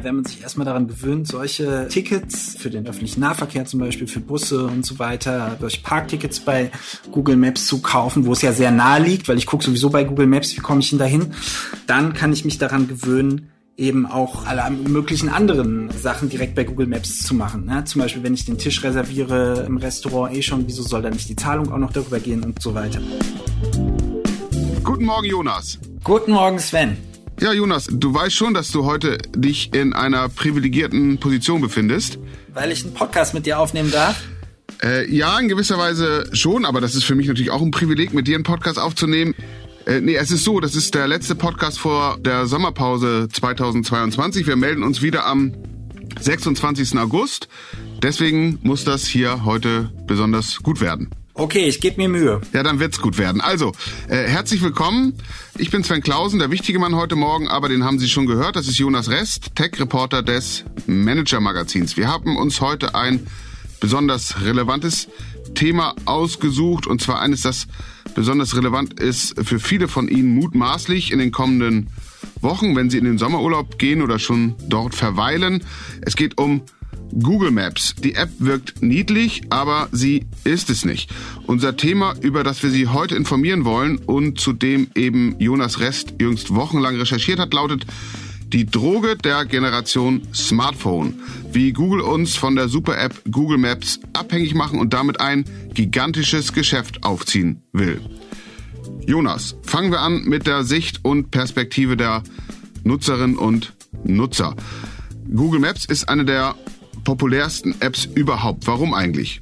naja, wenn man sich erstmal daran gewöhnt, solche Tickets für den öffentlichen Nahverkehr zum Beispiel, für Busse und so weiter, solche Parktickets bei Google Maps zu kaufen, wo es ja sehr nahe liegt, weil ich gucke sowieso bei Google Maps, wie komme ich denn dahin, dann kann ich mich daran gewöhnen, eben auch alle möglichen anderen Sachen direkt bei Google Maps zu machen. Ne? Zum Beispiel, wenn ich den Tisch reserviere im Restaurant eh schon, wieso soll da nicht die Zahlung auch noch darüber gehen und so weiter. Guten Morgen, Jonas. Guten Morgen, Sven. Ja, Jonas, du weißt schon, dass du heute dich in einer privilegierten Position befindest. Weil ich einen Podcast mit dir aufnehmen darf? Äh, ja, in gewisser Weise schon, aber das ist für mich natürlich auch ein Privileg, mit dir einen Podcast aufzunehmen. Äh, nee, es ist so, das ist der letzte Podcast vor der Sommerpause 2022. Wir melden uns wieder am 26. August. Deswegen muss das hier heute besonders gut werden. Okay, ich gebe mir Mühe. Ja, dann wird's gut werden. Also, äh, herzlich willkommen. Ich bin Sven Klausen, der wichtige Mann heute Morgen, aber den haben Sie schon gehört. Das ist Jonas Rest, Tech-Reporter des Manager-Magazins. Wir haben uns heute ein besonders relevantes Thema ausgesucht, und zwar eines, das besonders relevant ist für viele von Ihnen mutmaßlich in den kommenden Wochen, wenn Sie in den Sommerurlaub gehen oder schon dort verweilen. Es geht um Google Maps. Die App wirkt niedlich, aber sie ist es nicht. Unser Thema, über das wir Sie heute informieren wollen und zu dem eben Jonas Rest jüngst wochenlang recherchiert hat, lautet die Droge der Generation Smartphone. Wie Google uns von der Super-App Google Maps abhängig machen und damit ein gigantisches Geschäft aufziehen will. Jonas, fangen wir an mit der Sicht und Perspektive der Nutzerinnen und Nutzer. Google Maps ist eine der populärsten Apps überhaupt. Warum eigentlich?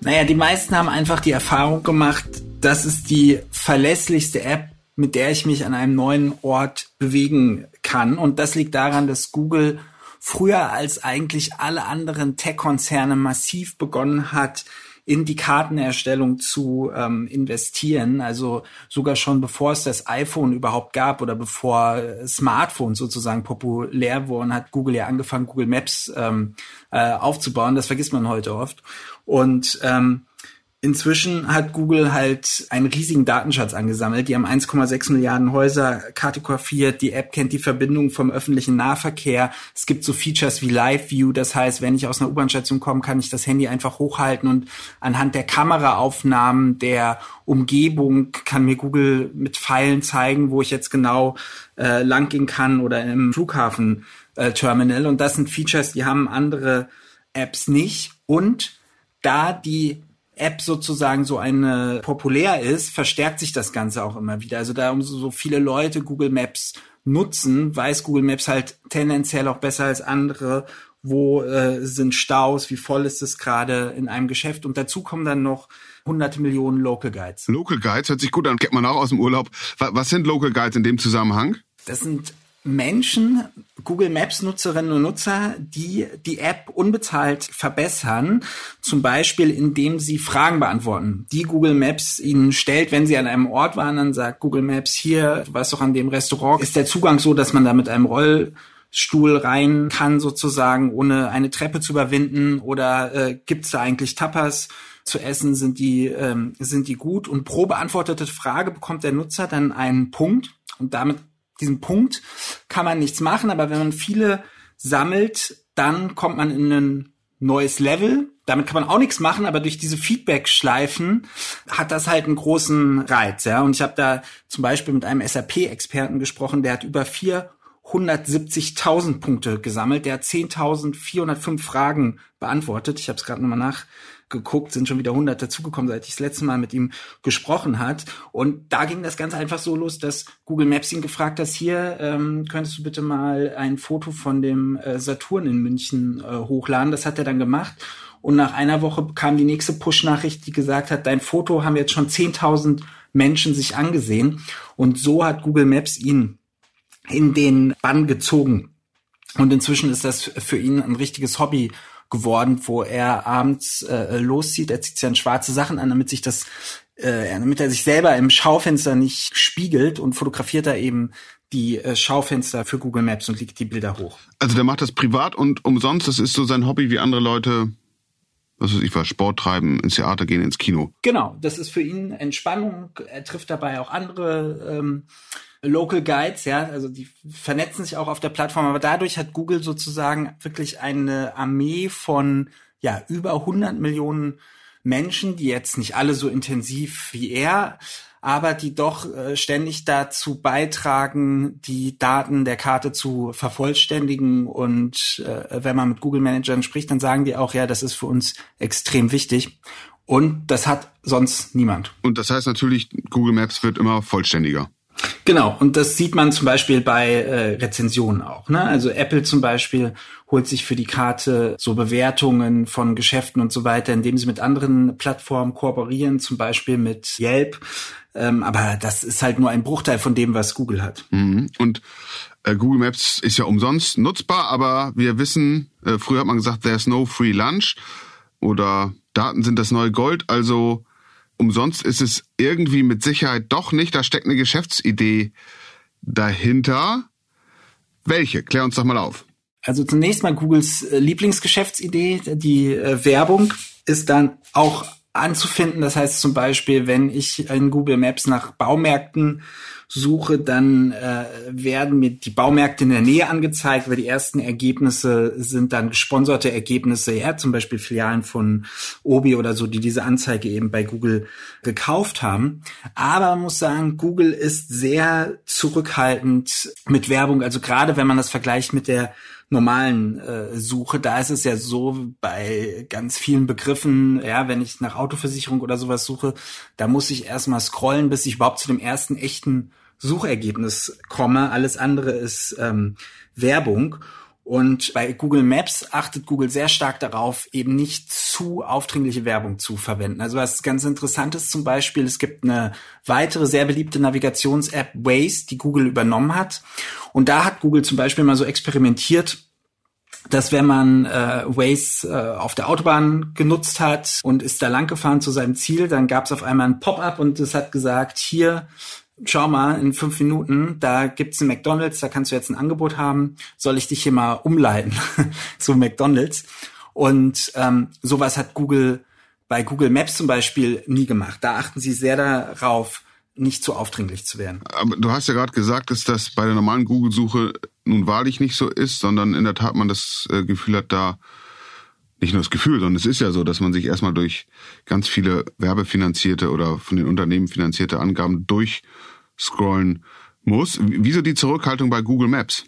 Naja, die meisten haben einfach die Erfahrung gemacht, das ist die verlässlichste App, mit der ich mich an einem neuen Ort bewegen kann. Und das liegt daran, dass Google früher als eigentlich alle anderen Tech-Konzerne massiv begonnen hat, in die Kartenerstellung zu ähm, investieren. Also sogar schon bevor es das iPhone überhaupt gab oder bevor Smartphones sozusagen populär wurden, hat Google ja angefangen, Google Maps ähm, äh, aufzubauen. Das vergisst man heute oft. Und ähm, Inzwischen hat Google halt einen riesigen Datenschatz angesammelt. Die haben 1,6 Milliarden Häuser kartografiert. Die App kennt die Verbindung vom öffentlichen Nahverkehr. Es gibt so Features wie Live View. Das heißt, wenn ich aus einer U-Bahn-Station komme, kann ich das Handy einfach hochhalten und anhand der Kameraaufnahmen der Umgebung kann mir Google mit Pfeilen zeigen, wo ich jetzt genau äh, lang gehen kann oder im Flughafen-Terminal. Äh, und das sind Features, die haben andere Apps nicht. Und da die App sozusagen so eine populär ist, verstärkt sich das Ganze auch immer wieder. Also da umso so viele Leute Google Maps nutzen, weiß Google Maps halt tendenziell auch besser als andere, wo äh, sind Staus, wie voll ist es gerade in einem Geschäft. Und dazu kommen dann noch hunderte Millionen Local Guides. Local Guides hört sich gut an, kennt man auch aus dem Urlaub. Was sind Local Guides in dem Zusammenhang? Das sind Menschen, Google Maps Nutzerinnen und Nutzer, die die App unbezahlt verbessern, zum Beispiel indem sie Fragen beantworten, die Google Maps ihnen stellt, wenn sie an einem Ort waren, dann sagt Google Maps hier, du weißt doch an dem Restaurant, ist der Zugang so, dass man da mit einem Rollstuhl rein kann sozusagen, ohne eine Treppe zu überwinden oder äh, gibt es da eigentlich Tapas? zu essen, sind die, ähm, sind die gut. Und pro beantwortete Frage bekommt der Nutzer dann einen Punkt und damit diesem Punkt kann man nichts machen, aber wenn man viele sammelt, dann kommt man in ein neues Level. Damit kann man auch nichts machen, aber durch diese Feedback-Schleifen hat das halt einen großen Reiz. Ja? Und ich habe da zum Beispiel mit einem SAP-Experten gesprochen, der hat über 470.000 Punkte gesammelt. Der hat 10.405 Fragen beantwortet. Ich habe es gerade nochmal nach geguckt, sind schon wieder 100 dazugekommen, seit ich das letzte Mal mit ihm gesprochen hat. Und da ging das ganz einfach so los, dass Google Maps ihn gefragt hat, hier, ähm, könntest du bitte mal ein Foto von dem äh, Saturn in München äh, hochladen. Das hat er dann gemacht. Und nach einer Woche kam die nächste Push-Nachricht, die gesagt hat, dein Foto haben jetzt schon 10.000 Menschen sich angesehen. Und so hat Google Maps ihn in den Bann gezogen. Und inzwischen ist das für ihn ein richtiges Hobby geworden, wo er abends äh, loszieht. Er zieht sich dann schwarze Sachen an, damit sich das, äh, damit er sich selber im Schaufenster nicht spiegelt und fotografiert da eben die äh, Schaufenster für Google Maps und legt die Bilder hoch. Also der macht das privat und umsonst. Das ist so sein Hobby wie andere Leute was weiß ich was, Sport treiben, ins Theater gehen, ins Kino. Genau, das ist für ihn Entspannung. Er trifft dabei auch andere ähm, Local Guides, ja, also die vernetzen sich auch auf der Plattform, aber dadurch hat Google sozusagen wirklich eine Armee von ja über 100 Millionen Menschen, die jetzt nicht alle so intensiv wie er, aber die doch äh, ständig dazu beitragen, die Daten der Karte zu vervollständigen. Und äh, wenn man mit Google Managern spricht, dann sagen die auch, ja, das ist für uns extrem wichtig. Und das hat sonst niemand. Und das heißt natürlich, Google Maps wird immer vollständiger. Genau, und das sieht man zum Beispiel bei äh, Rezensionen auch. Ne? Also Apple zum Beispiel holt sich für die Karte so Bewertungen von Geschäften und so weiter, indem sie mit anderen Plattformen kooperieren, zum Beispiel mit Yelp. Ähm, aber das ist halt nur ein Bruchteil von dem, was Google hat. Mhm. Und äh, Google Maps ist ja umsonst nutzbar, aber wir wissen, äh, früher hat man gesagt, there's no free lunch oder Daten sind das neue Gold. Also umsonst ist es irgendwie mit Sicherheit doch nicht. Da steckt eine Geschäftsidee dahinter. Welche? Klär uns doch mal auf. Also zunächst mal Googles äh, Lieblingsgeschäftsidee, die äh, Werbung ist dann auch anzufinden. Das heißt zum Beispiel, wenn ich in Google Maps nach Baumärkten suche, dann äh, werden mir die Baumärkte in der Nähe angezeigt, weil die ersten Ergebnisse sind dann gesponserte Ergebnisse, ja, zum Beispiel Filialen von Obi oder so, die diese Anzeige eben bei Google gekauft haben. Aber man muss sagen, Google ist sehr zurückhaltend mit Werbung. Also gerade wenn man das vergleicht mit der normalen äh, Suche, da ist es ja so bei ganz vielen Begriffen, ja, wenn ich nach Autoversicherung oder sowas suche, da muss ich erstmal scrollen, bis ich überhaupt zu dem ersten echten Suchergebnis komme. Alles andere ist ähm, Werbung. Und bei Google Maps achtet Google sehr stark darauf, eben nicht zu aufdringliche Werbung zu verwenden. Also was ganz interessant ist zum Beispiel, es gibt eine weitere sehr beliebte Navigations-App Waze, die Google übernommen hat. Und da hat Google zum Beispiel mal so experimentiert, dass wenn man äh, Waze äh, auf der Autobahn genutzt hat und ist da lang gefahren zu seinem Ziel, dann gab es auf einmal ein Pop-up und es hat gesagt, hier schau mal, in fünf Minuten, da gibt's ein McDonalds, da kannst du jetzt ein Angebot haben, soll ich dich hier mal umleiten zu McDonalds? Und ähm, sowas hat Google bei Google Maps zum Beispiel nie gemacht. Da achten sie sehr darauf, nicht zu aufdringlich zu werden. Aber du hast ja gerade gesagt, dass das bei der normalen Google-Suche nun wahrlich nicht so ist, sondern in der Tat man das äh, Gefühl hat, da nicht nur das Gefühl, sondern es ist ja so, dass man sich erstmal durch ganz viele werbefinanzierte oder von den Unternehmen finanzierte Angaben durchscrollen muss. Wieso die Zurückhaltung bei Google Maps?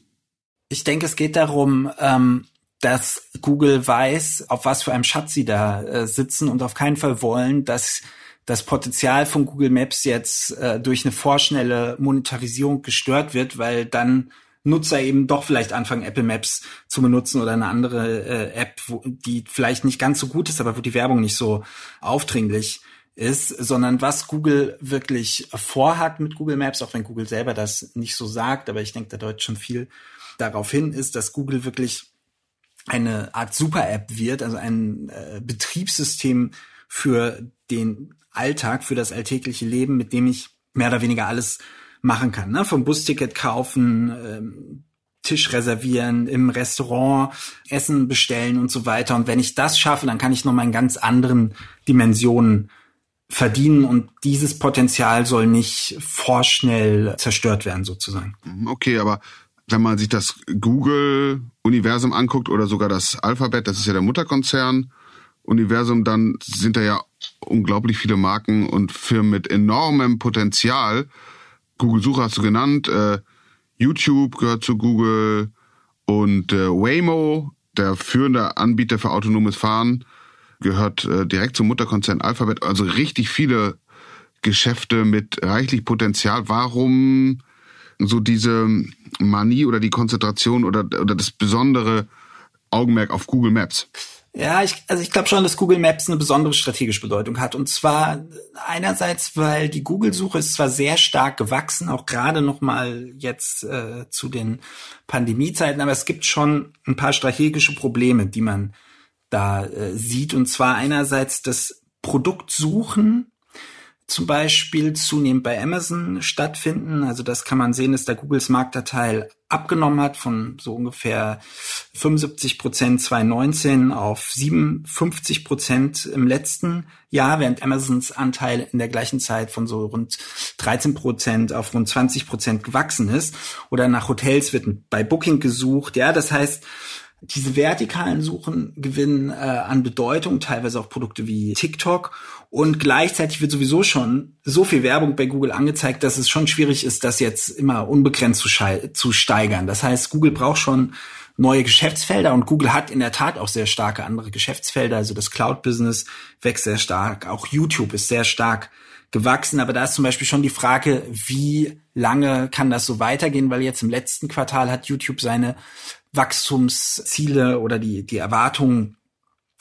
Ich denke, es geht darum, ähm, dass Google weiß, auf was für einem Schatz sie da äh, sitzen und auf keinen Fall wollen, dass das Potenzial von Google Maps jetzt äh, durch eine vorschnelle Monetarisierung gestört wird, weil dann Nutzer eben doch vielleicht anfangen, Apple Maps zu benutzen oder eine andere äh, App, wo, die vielleicht nicht ganz so gut ist, aber wo die Werbung nicht so aufdringlich ist, sondern was Google wirklich vorhat mit Google Maps, auch wenn Google selber das nicht so sagt, aber ich denke, da deutet schon viel darauf hin, ist, dass Google wirklich eine Art Super-App wird, also ein äh, Betriebssystem für den Alltag, für das alltägliche Leben, mit dem ich mehr oder weniger alles machen kann. Ne? Vom Busticket kaufen, ähm, Tisch reservieren, im Restaurant Essen bestellen und so weiter. Und wenn ich das schaffe, dann kann ich noch mal in ganz anderen Dimensionen verdienen und dieses Potenzial soll nicht vorschnell zerstört werden sozusagen. Mhm, okay, aber wenn man sich das Google-Universum anguckt oder sogar das Alphabet, das ist ja der Mutterkonzern, Universum, dann sind da ja unglaublich viele Marken und Firmen mit enormem Potenzial. Google Suche hast du genannt, äh, YouTube gehört zu Google und äh, Waymo, der führende Anbieter für autonomes Fahren, gehört äh, direkt zum Mutterkonzern Alphabet. Also richtig viele Geschäfte mit reichlich Potenzial. Warum so diese Manie oder die Konzentration oder, oder das besondere Augenmerk auf Google Maps? Ja, ich, also ich glaube schon, dass Google Maps eine besondere strategische Bedeutung hat. Und zwar einerseits, weil die Google-Suche ist zwar sehr stark gewachsen, auch gerade noch mal jetzt äh, zu den Pandemiezeiten, aber es gibt schon ein paar strategische Probleme, die man da äh, sieht. Und zwar einerseits das Produktsuchen zum Beispiel zunehmend bei Amazon stattfinden. Also das kann man sehen, dass da Googles Marktanteil abgenommen hat von so ungefähr 75 Prozent 2019 auf 57 Prozent im letzten Jahr, während Amazons Anteil in der gleichen Zeit von so rund 13 Prozent auf rund 20 Prozent gewachsen ist. Oder nach Hotels wird bei Booking gesucht. Ja, das heißt, diese vertikalen Suchen gewinnen äh, an Bedeutung, teilweise auch Produkte wie TikTok. Und gleichzeitig wird sowieso schon so viel Werbung bei Google angezeigt, dass es schon schwierig ist, das jetzt immer unbegrenzt zu, zu steigern. Das heißt, Google braucht schon neue Geschäftsfelder und Google hat in der Tat auch sehr starke andere Geschäftsfelder. Also das Cloud-Business wächst sehr stark. Auch YouTube ist sehr stark gewachsen. Aber da ist zum Beispiel schon die Frage, wie lange kann das so weitergehen? Weil jetzt im letzten Quartal hat YouTube seine Wachstumsziele oder die, die Erwartungen,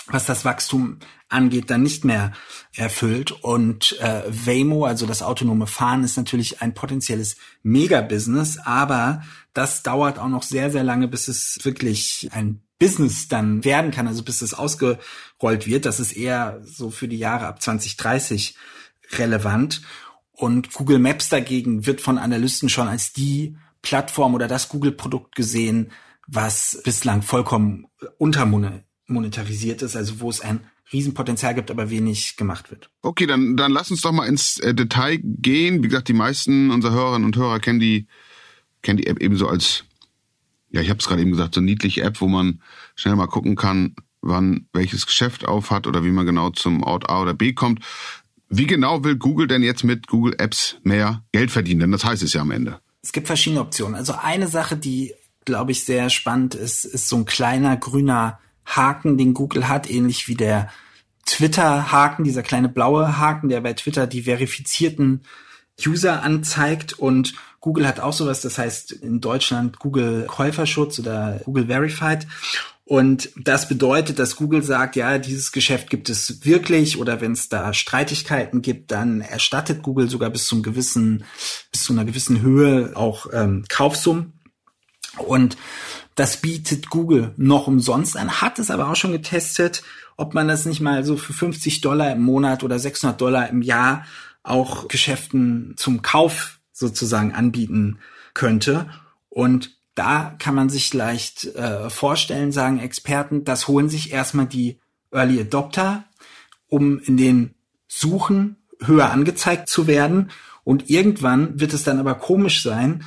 was das Wachstum angeht, dann nicht mehr erfüllt. Und äh, Waymo, also das autonome Fahren, ist natürlich ein potenzielles Mega-Business, aber das dauert auch noch sehr, sehr lange, bis es wirklich ein Business dann werden kann, also bis es ausgerollt wird. Das ist eher so für die Jahre ab 2030 relevant. Und Google Maps dagegen wird von Analysten schon als die Plattform oder das Google-Produkt gesehen, was bislang vollkommen untermonetarisiert ist, also wo es ein Riesenpotenzial gibt, aber wenig gemacht wird. Okay, dann, dann lass uns doch mal ins äh, Detail gehen. Wie gesagt, die meisten unserer Hörerinnen und Hörer kennen die, kennen die App ebenso als, ja, ich habe es gerade eben gesagt, so niedliche App, wo man schnell mal gucken kann, wann welches Geschäft auf hat oder wie man genau zum Ort A oder B kommt. Wie genau will Google denn jetzt mit Google Apps mehr Geld verdienen? Denn das heißt es ja am Ende. Es gibt verschiedene Optionen. Also eine Sache, die glaube ich, sehr spannend ist, ist so ein kleiner grüner Haken, den Google hat, ähnlich wie der Twitter-Haken, dieser kleine blaue Haken, der bei Twitter die verifizierten User anzeigt und Google hat auch sowas, das heißt in Deutschland Google Käuferschutz oder Google Verified. Und das bedeutet, dass Google sagt, ja, dieses Geschäft gibt es wirklich oder wenn es da Streitigkeiten gibt, dann erstattet Google sogar bis zum gewissen, bis zu einer gewissen Höhe auch ähm, Kaufsummen. Und das bietet Google noch umsonst an, hat es aber auch schon getestet, ob man das nicht mal so für 50 Dollar im Monat oder 600 Dollar im Jahr auch Geschäften zum Kauf sozusagen anbieten könnte. Und da kann man sich leicht äh, vorstellen, sagen Experten, das holen sich erstmal die Early Adopter, um in den Suchen höher angezeigt zu werden. Und irgendwann wird es dann aber komisch sein,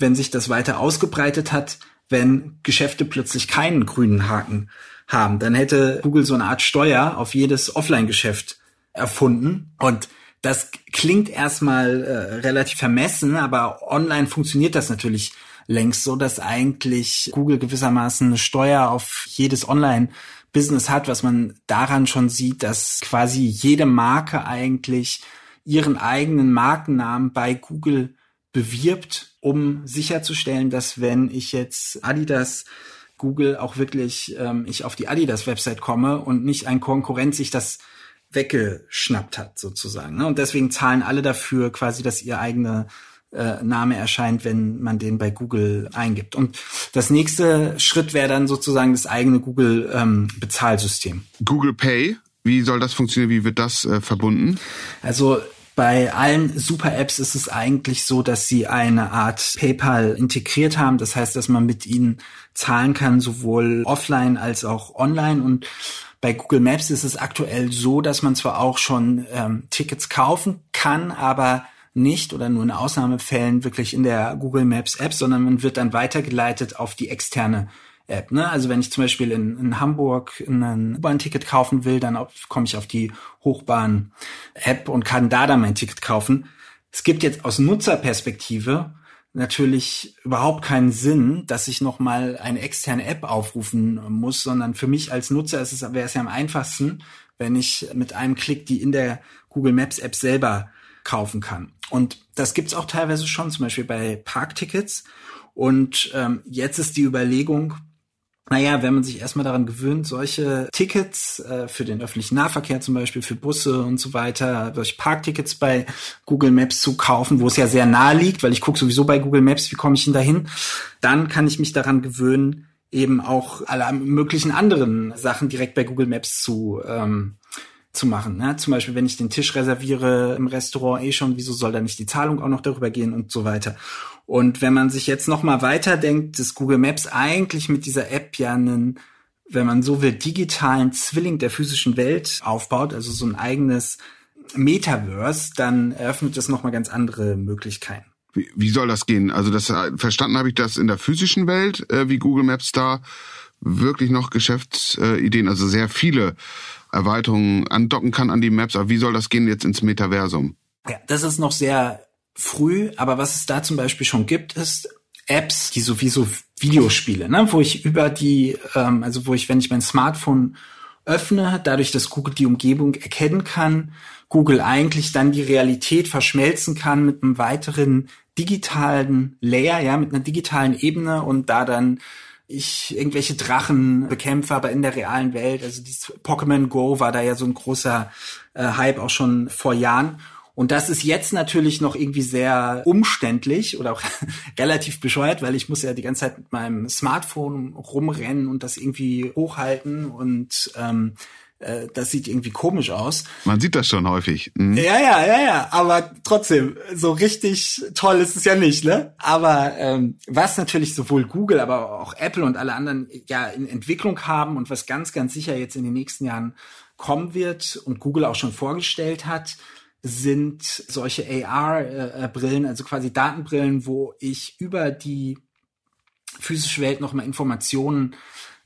wenn sich das weiter ausgebreitet hat, wenn Geschäfte plötzlich keinen grünen Haken haben. Dann hätte Google so eine Art Steuer auf jedes Offline-Geschäft erfunden. Und das klingt erstmal äh, relativ vermessen, aber online funktioniert das natürlich längst so, dass eigentlich Google gewissermaßen eine Steuer auf jedes Online-Business hat, was man daran schon sieht, dass quasi jede Marke eigentlich ihren eigenen Markennamen bei Google bewirbt, um sicherzustellen, dass wenn ich jetzt Adidas Google auch wirklich ähm, ich auf die Adidas-Website komme und nicht ein Konkurrent sich das weggeschnappt hat sozusagen. Ne? Und deswegen zahlen alle dafür quasi, dass ihr eigener äh, Name erscheint, wenn man den bei Google eingibt. Und das nächste Schritt wäre dann sozusagen das eigene Google ähm, Bezahlsystem. Google Pay, wie soll das funktionieren? Wie wird das äh, verbunden? Also bei allen Super-Apps ist es eigentlich so, dass sie eine Art PayPal integriert haben. Das heißt, dass man mit ihnen zahlen kann, sowohl offline als auch online. Und bei Google Maps ist es aktuell so, dass man zwar auch schon ähm, Tickets kaufen kann, aber nicht oder nur in Ausnahmefällen wirklich in der Google Maps App, sondern man wird dann weitergeleitet auf die externe App. Ne? Also wenn ich zum Beispiel in, in Hamburg ein U-Bahn-Ticket kaufen will, dann komme ich auf die Hochbahn-App und kann da dann mein Ticket kaufen. Es gibt jetzt aus Nutzerperspektive natürlich überhaupt keinen Sinn, dass ich nochmal eine externe App aufrufen muss, sondern für mich als Nutzer ist es, wäre es ja am einfachsten, wenn ich mit einem Klick die in der Google Maps App selber kaufen kann. Und das gibt's auch teilweise schon, zum Beispiel bei Parktickets. Und ähm, jetzt ist die Überlegung, naja, wenn man sich erstmal daran gewöhnt, solche Tickets äh, für den öffentlichen Nahverkehr zum Beispiel, für Busse und so weiter, solche Parktickets bei Google Maps zu kaufen, wo es ja sehr nahe liegt, weil ich gucke sowieso bei Google Maps, wie komme ich denn dahin, dann kann ich mich daran gewöhnen, eben auch alle möglichen anderen Sachen direkt bei Google Maps zu ähm, zu machen. Ne? Zum Beispiel, wenn ich den Tisch reserviere im Restaurant eh schon, wieso soll da nicht die Zahlung auch noch darüber gehen und so weiter. Und wenn man sich jetzt noch mal weiterdenkt, dass Google Maps eigentlich mit dieser App ja einen, wenn man so will, digitalen Zwilling der physischen Welt aufbaut, also so ein eigenes Metaverse, dann eröffnet das nochmal ganz andere Möglichkeiten. Wie, wie soll das gehen? Also das äh, verstanden habe ich das in der physischen Welt, äh, wie Google Maps da wirklich noch Geschäftsideen, also sehr viele Erweiterungen andocken kann an die Maps. Aber wie soll das gehen jetzt ins Metaversum? Ja, das ist noch sehr früh, aber was es da zum Beispiel schon gibt, ist Apps, die sowieso Videospiele, ne, wo ich über die, ähm, also wo ich, wenn ich mein Smartphone öffne, dadurch, dass Google die Umgebung erkennen kann, Google eigentlich dann die Realität verschmelzen kann mit einem weiteren digitalen Layer, ja, mit einer digitalen Ebene und da dann ich irgendwelche Drachen bekämpfe, aber in der realen Welt. Also dieses Pokémon Go war da ja so ein großer äh, Hype auch schon vor Jahren. Und das ist jetzt natürlich noch irgendwie sehr umständlich oder auch relativ bescheuert, weil ich muss ja die ganze Zeit mit meinem Smartphone rumrennen und das irgendwie hochhalten und ähm, äh, das sieht irgendwie komisch aus. Man sieht das schon häufig. Mhm. Ja, ja, ja, ja. Aber trotzdem, so richtig toll ist es ja nicht, ne? Aber ähm, was natürlich sowohl Google, aber auch Apple und alle anderen ja in Entwicklung haben und was ganz, ganz sicher jetzt in den nächsten Jahren kommen wird und Google auch schon vorgestellt hat, sind solche AR-Brillen, äh, also quasi Datenbrillen, wo ich über die physische Welt nochmal Informationen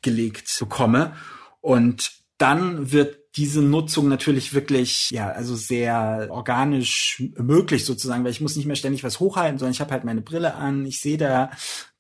gelegt bekomme. Und dann wird diese Nutzung natürlich wirklich, ja, also sehr organisch möglich sozusagen, weil ich muss nicht mehr ständig was hochhalten, sondern ich habe halt meine Brille an, ich sehe da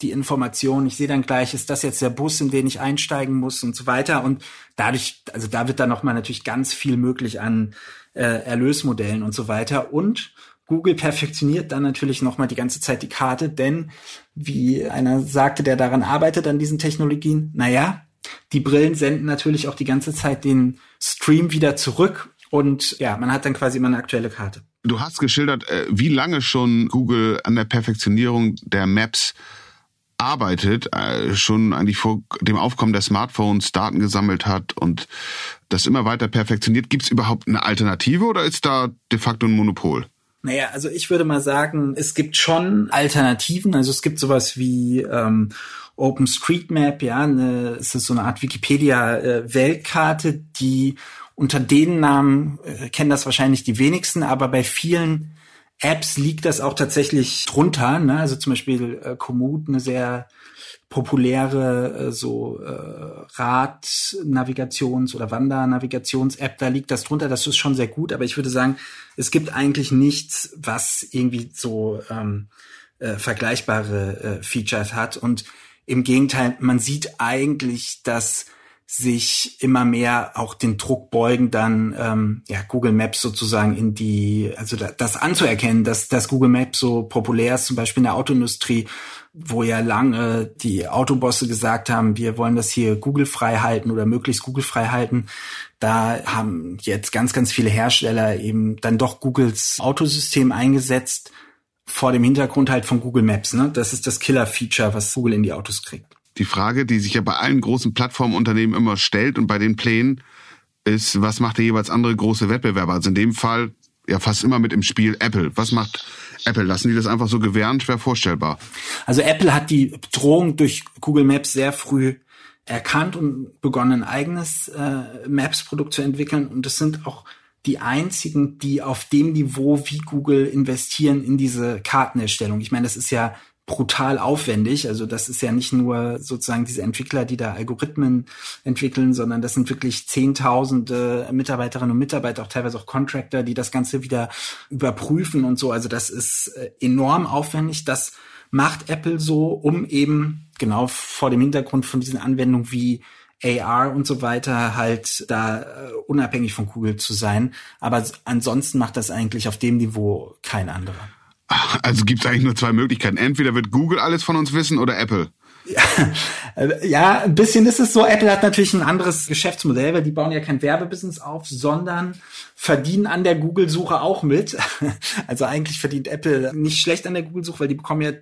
die Information, ich sehe dann gleich, ist das jetzt der Bus, in den ich einsteigen muss und so weiter. Und dadurch, also da wird dann nochmal natürlich ganz viel möglich an äh, Erlösmodellen und so weiter. Und Google perfektioniert dann natürlich nochmal die ganze Zeit die Karte, denn wie einer sagte, der daran arbeitet an diesen Technologien, naja, die Brillen senden natürlich auch die ganze Zeit den Stream wieder zurück und ja, man hat dann quasi immer eine aktuelle Karte. Du hast geschildert, äh, wie lange schon Google an der Perfektionierung der Maps arbeitet, äh, schon eigentlich vor dem Aufkommen der Smartphones Daten gesammelt hat und das immer weiter perfektioniert. Gibt es überhaupt eine Alternative oder ist da de facto ein Monopol? Naja, also ich würde mal sagen, es gibt schon Alternativen. Also es gibt sowas wie ähm, OpenStreetMap, ja, eine, es ist so eine Art Wikipedia-Weltkarte, äh, die unter den Namen äh, kennen das wahrscheinlich die wenigsten, aber bei vielen Apps liegt das auch tatsächlich drunter. Ne? Also zum Beispiel äh, Komoot, eine sehr populäre äh, so äh, Rad-Navigations- oder Wander-Navigations-App, da liegt das drunter. Das ist schon sehr gut, aber ich würde sagen, es gibt eigentlich nichts, was irgendwie so ähm, äh, vergleichbare äh, Features hat. Und im Gegenteil, man sieht eigentlich, dass sich immer mehr auch den Druck beugen, dann ähm, ja, Google Maps sozusagen in die, also da, das anzuerkennen, dass, dass Google Maps so populär ist, zum Beispiel in der Autoindustrie, wo ja lange die Autobosse gesagt haben, wir wollen das hier Google frei halten oder möglichst Google frei halten. Da haben jetzt ganz, ganz viele Hersteller eben dann doch Googles Autosystem eingesetzt, vor dem Hintergrund halt von Google Maps. Ne? Das ist das Killer-Feature, was Google in die Autos kriegt. Die Frage, die sich ja bei allen großen Plattformunternehmen immer stellt und bei den Plänen, ist, was macht der jeweils andere große Wettbewerber? Also in dem Fall ja fast immer mit im Spiel Apple. Was macht Apple? Lassen die das einfach so gewähren? Schwer vorstellbar. Also Apple hat die Bedrohung durch Google Maps sehr früh erkannt und begonnen, ein eigenes äh, Maps-Produkt zu entwickeln. Und es sind auch die einzigen, die auf dem Niveau wie Google investieren in diese Kartenerstellung. Ich meine, das ist ja brutal aufwendig. Also das ist ja nicht nur sozusagen diese Entwickler, die da Algorithmen entwickeln, sondern das sind wirklich Zehntausende Mitarbeiterinnen und Mitarbeiter, auch teilweise auch Contractor, die das Ganze wieder überprüfen und so. Also das ist äh, enorm aufwendig. Das macht Apple so, um eben genau vor dem Hintergrund von diesen Anwendungen wie AR und so weiter halt da äh, unabhängig von Google zu sein. Aber ansonsten macht das eigentlich auf dem Niveau kein anderer. Also gibt es eigentlich nur zwei Möglichkeiten. Entweder wird Google alles von uns wissen oder Apple. Ja, ja, ein bisschen ist es so. Apple hat natürlich ein anderes Geschäftsmodell, weil die bauen ja kein Werbebusiness auf, sondern verdienen an der Google-Suche auch mit. Also eigentlich verdient Apple nicht schlecht an der Google-Suche, weil die bekommen ja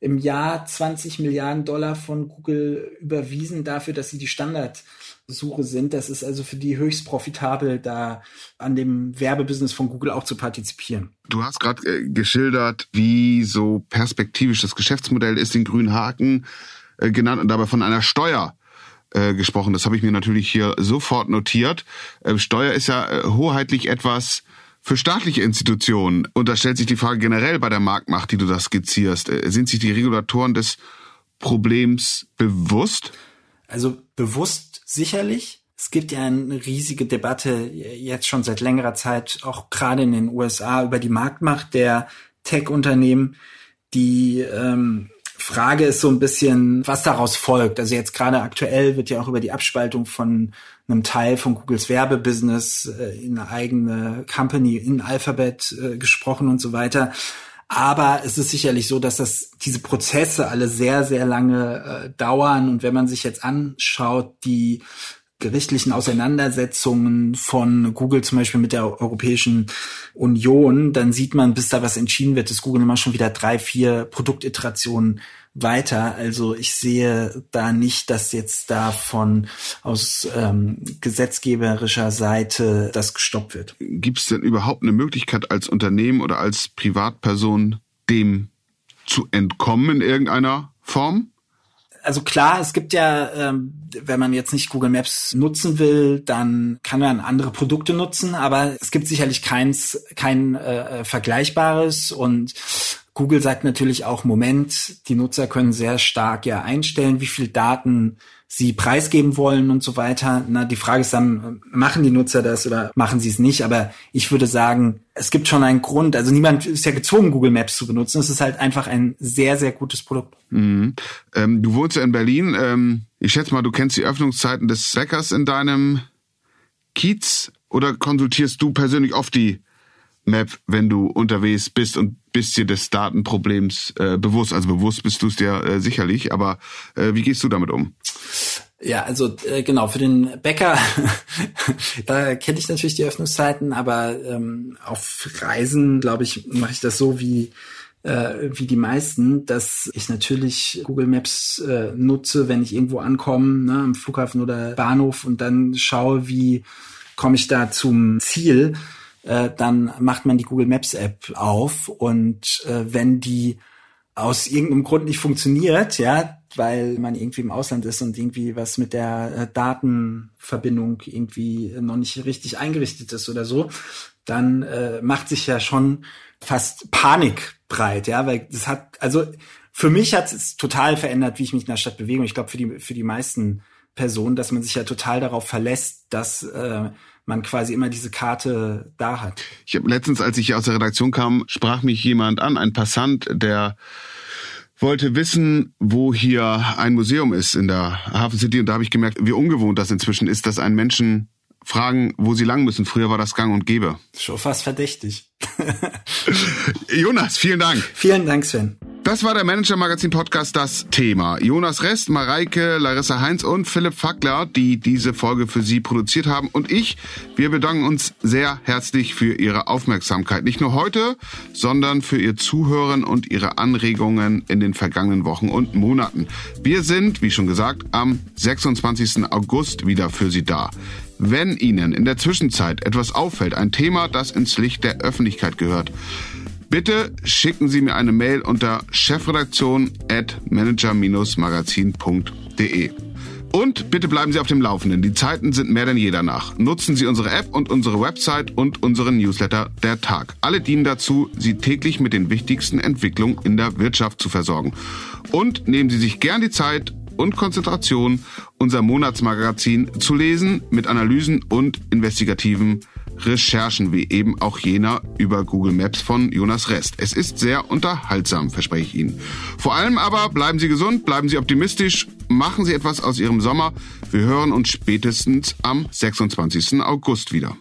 im Jahr 20 Milliarden Dollar von Google überwiesen dafür, dass sie die Standardsuche sind. Das ist also für die höchst profitabel, da an dem Werbebusiness von Google auch zu partizipieren. Du hast gerade äh, geschildert, wie so perspektivisch das Geschäftsmodell ist, den grünen Haken äh, genannt und dabei von einer Steuer äh, gesprochen. Das habe ich mir natürlich hier sofort notiert. Äh, Steuer ist ja äh, hoheitlich etwas, für staatliche Institutionen. Und da stellt sich die Frage generell bei der Marktmacht, die du da skizzierst. Äh, sind sich die Regulatoren des Problems bewusst? Also bewusst sicherlich. Es gibt ja eine riesige Debatte jetzt schon seit längerer Zeit, auch gerade in den USA, über die Marktmacht der Tech-Unternehmen. Die ähm, Frage ist so ein bisschen, was daraus folgt. Also jetzt gerade aktuell wird ja auch über die Abspaltung von einem Teil von Googles Werbebusiness äh, in eine eigene Company in Alphabet äh, gesprochen und so weiter. Aber es ist sicherlich so, dass das diese Prozesse alle sehr, sehr lange äh, dauern. Und wenn man sich jetzt anschaut, die gerichtlichen Auseinandersetzungen von Google zum Beispiel mit der Europäischen Union, dann sieht man, bis da was entschieden wird, ist Google immer schon wieder drei, vier Produktiterationen weiter. Also ich sehe da nicht, dass jetzt da von aus ähm, gesetzgeberischer Seite das gestoppt wird. Gibt es denn überhaupt eine Möglichkeit als Unternehmen oder als Privatperson dem zu entkommen in irgendeiner Form? also klar, es gibt ja, ähm, wenn man jetzt nicht Google Maps nutzen will, dann kann man andere Produkte nutzen, aber es gibt sicherlich keins, kein äh, vergleichbares und Google sagt natürlich auch, Moment, die Nutzer können sehr stark ja einstellen, wie viel Daten sie preisgeben wollen und so weiter. Na, die Frage ist dann, machen die Nutzer das oder machen sie es nicht? Aber ich würde sagen, es gibt schon einen Grund. Also niemand ist ja gezwungen, Google Maps zu benutzen. Es ist halt einfach ein sehr, sehr gutes Produkt. Mhm. Ähm, du wohnst ja in Berlin. Ähm, ich schätze mal, du kennst die Öffnungszeiten des Bäckers in deinem Kiez oder konsultierst du persönlich oft die Map, wenn du unterwegs bist und bist dir des Datenproblems äh, bewusst. Also bewusst bist du es dir äh, sicherlich, aber äh, wie gehst du damit um? Ja, also äh, genau, für den Bäcker, da kenne ich natürlich die Öffnungszeiten, aber ähm, auf Reisen, glaube ich, mache ich das so wie äh, wie die meisten, dass ich natürlich Google Maps äh, nutze, wenn ich irgendwo ankomme, ne, am Flughafen oder Bahnhof und dann schaue, wie komme ich da zum Ziel äh, dann macht man die Google Maps App auf und äh, wenn die aus irgendeinem Grund nicht funktioniert, ja, weil man irgendwie im Ausland ist und irgendwie was mit der äh, Datenverbindung irgendwie noch nicht richtig eingerichtet ist oder so, dann äh, macht sich ja schon fast Panik breit, ja, weil das hat, also für mich hat es total verändert, wie ich mich in der Stadt bewege. Und ich glaube für die für die meisten Personen, dass man sich ja total darauf verlässt, dass äh, man quasi immer diese Karte da hat. Ich habe letztens, als ich hier aus der Redaktion kam, sprach mich jemand an, ein Passant, der wollte wissen, wo hier ein Museum ist in der Hafen City und da habe ich gemerkt, wie ungewohnt das inzwischen ist, dass ein Menschen fragen, wo sie lang müssen. Früher war das gang und gäbe. Schon fast verdächtig. Jonas, vielen Dank. Vielen Dank, Sven. Das war der Manager Magazin Podcast das Thema. Jonas Rest, Mareike, Larissa Heinz und Philipp Fackler, die diese Folge für Sie produziert haben und ich, wir bedanken uns sehr herzlich für Ihre Aufmerksamkeit. Nicht nur heute, sondern für Ihr Zuhören und Ihre Anregungen in den vergangenen Wochen und Monaten. Wir sind, wie schon gesagt, am 26. August wieder für Sie da. Wenn Ihnen in der Zwischenzeit etwas auffällt, ein Thema, das ins Licht der Öffentlichkeit gehört, Bitte schicken Sie mir eine Mail unter chefredaktion at manager-magazin.de. Und bitte bleiben Sie auf dem Laufenden. Die Zeiten sind mehr denn je danach. Nutzen Sie unsere App und unsere Website und unseren Newsletter Der Tag. Alle dienen dazu, Sie täglich mit den wichtigsten Entwicklungen in der Wirtschaft zu versorgen. Und nehmen Sie sich gern die Zeit und Konzentration, unser Monatsmagazin zu lesen mit Analysen und investigativen Recherchen, wie eben auch jener über Google Maps von Jonas Rest. Es ist sehr unterhaltsam, verspreche ich Ihnen. Vor allem aber bleiben Sie gesund, bleiben Sie optimistisch, machen Sie etwas aus Ihrem Sommer. Wir hören uns spätestens am 26. August wieder.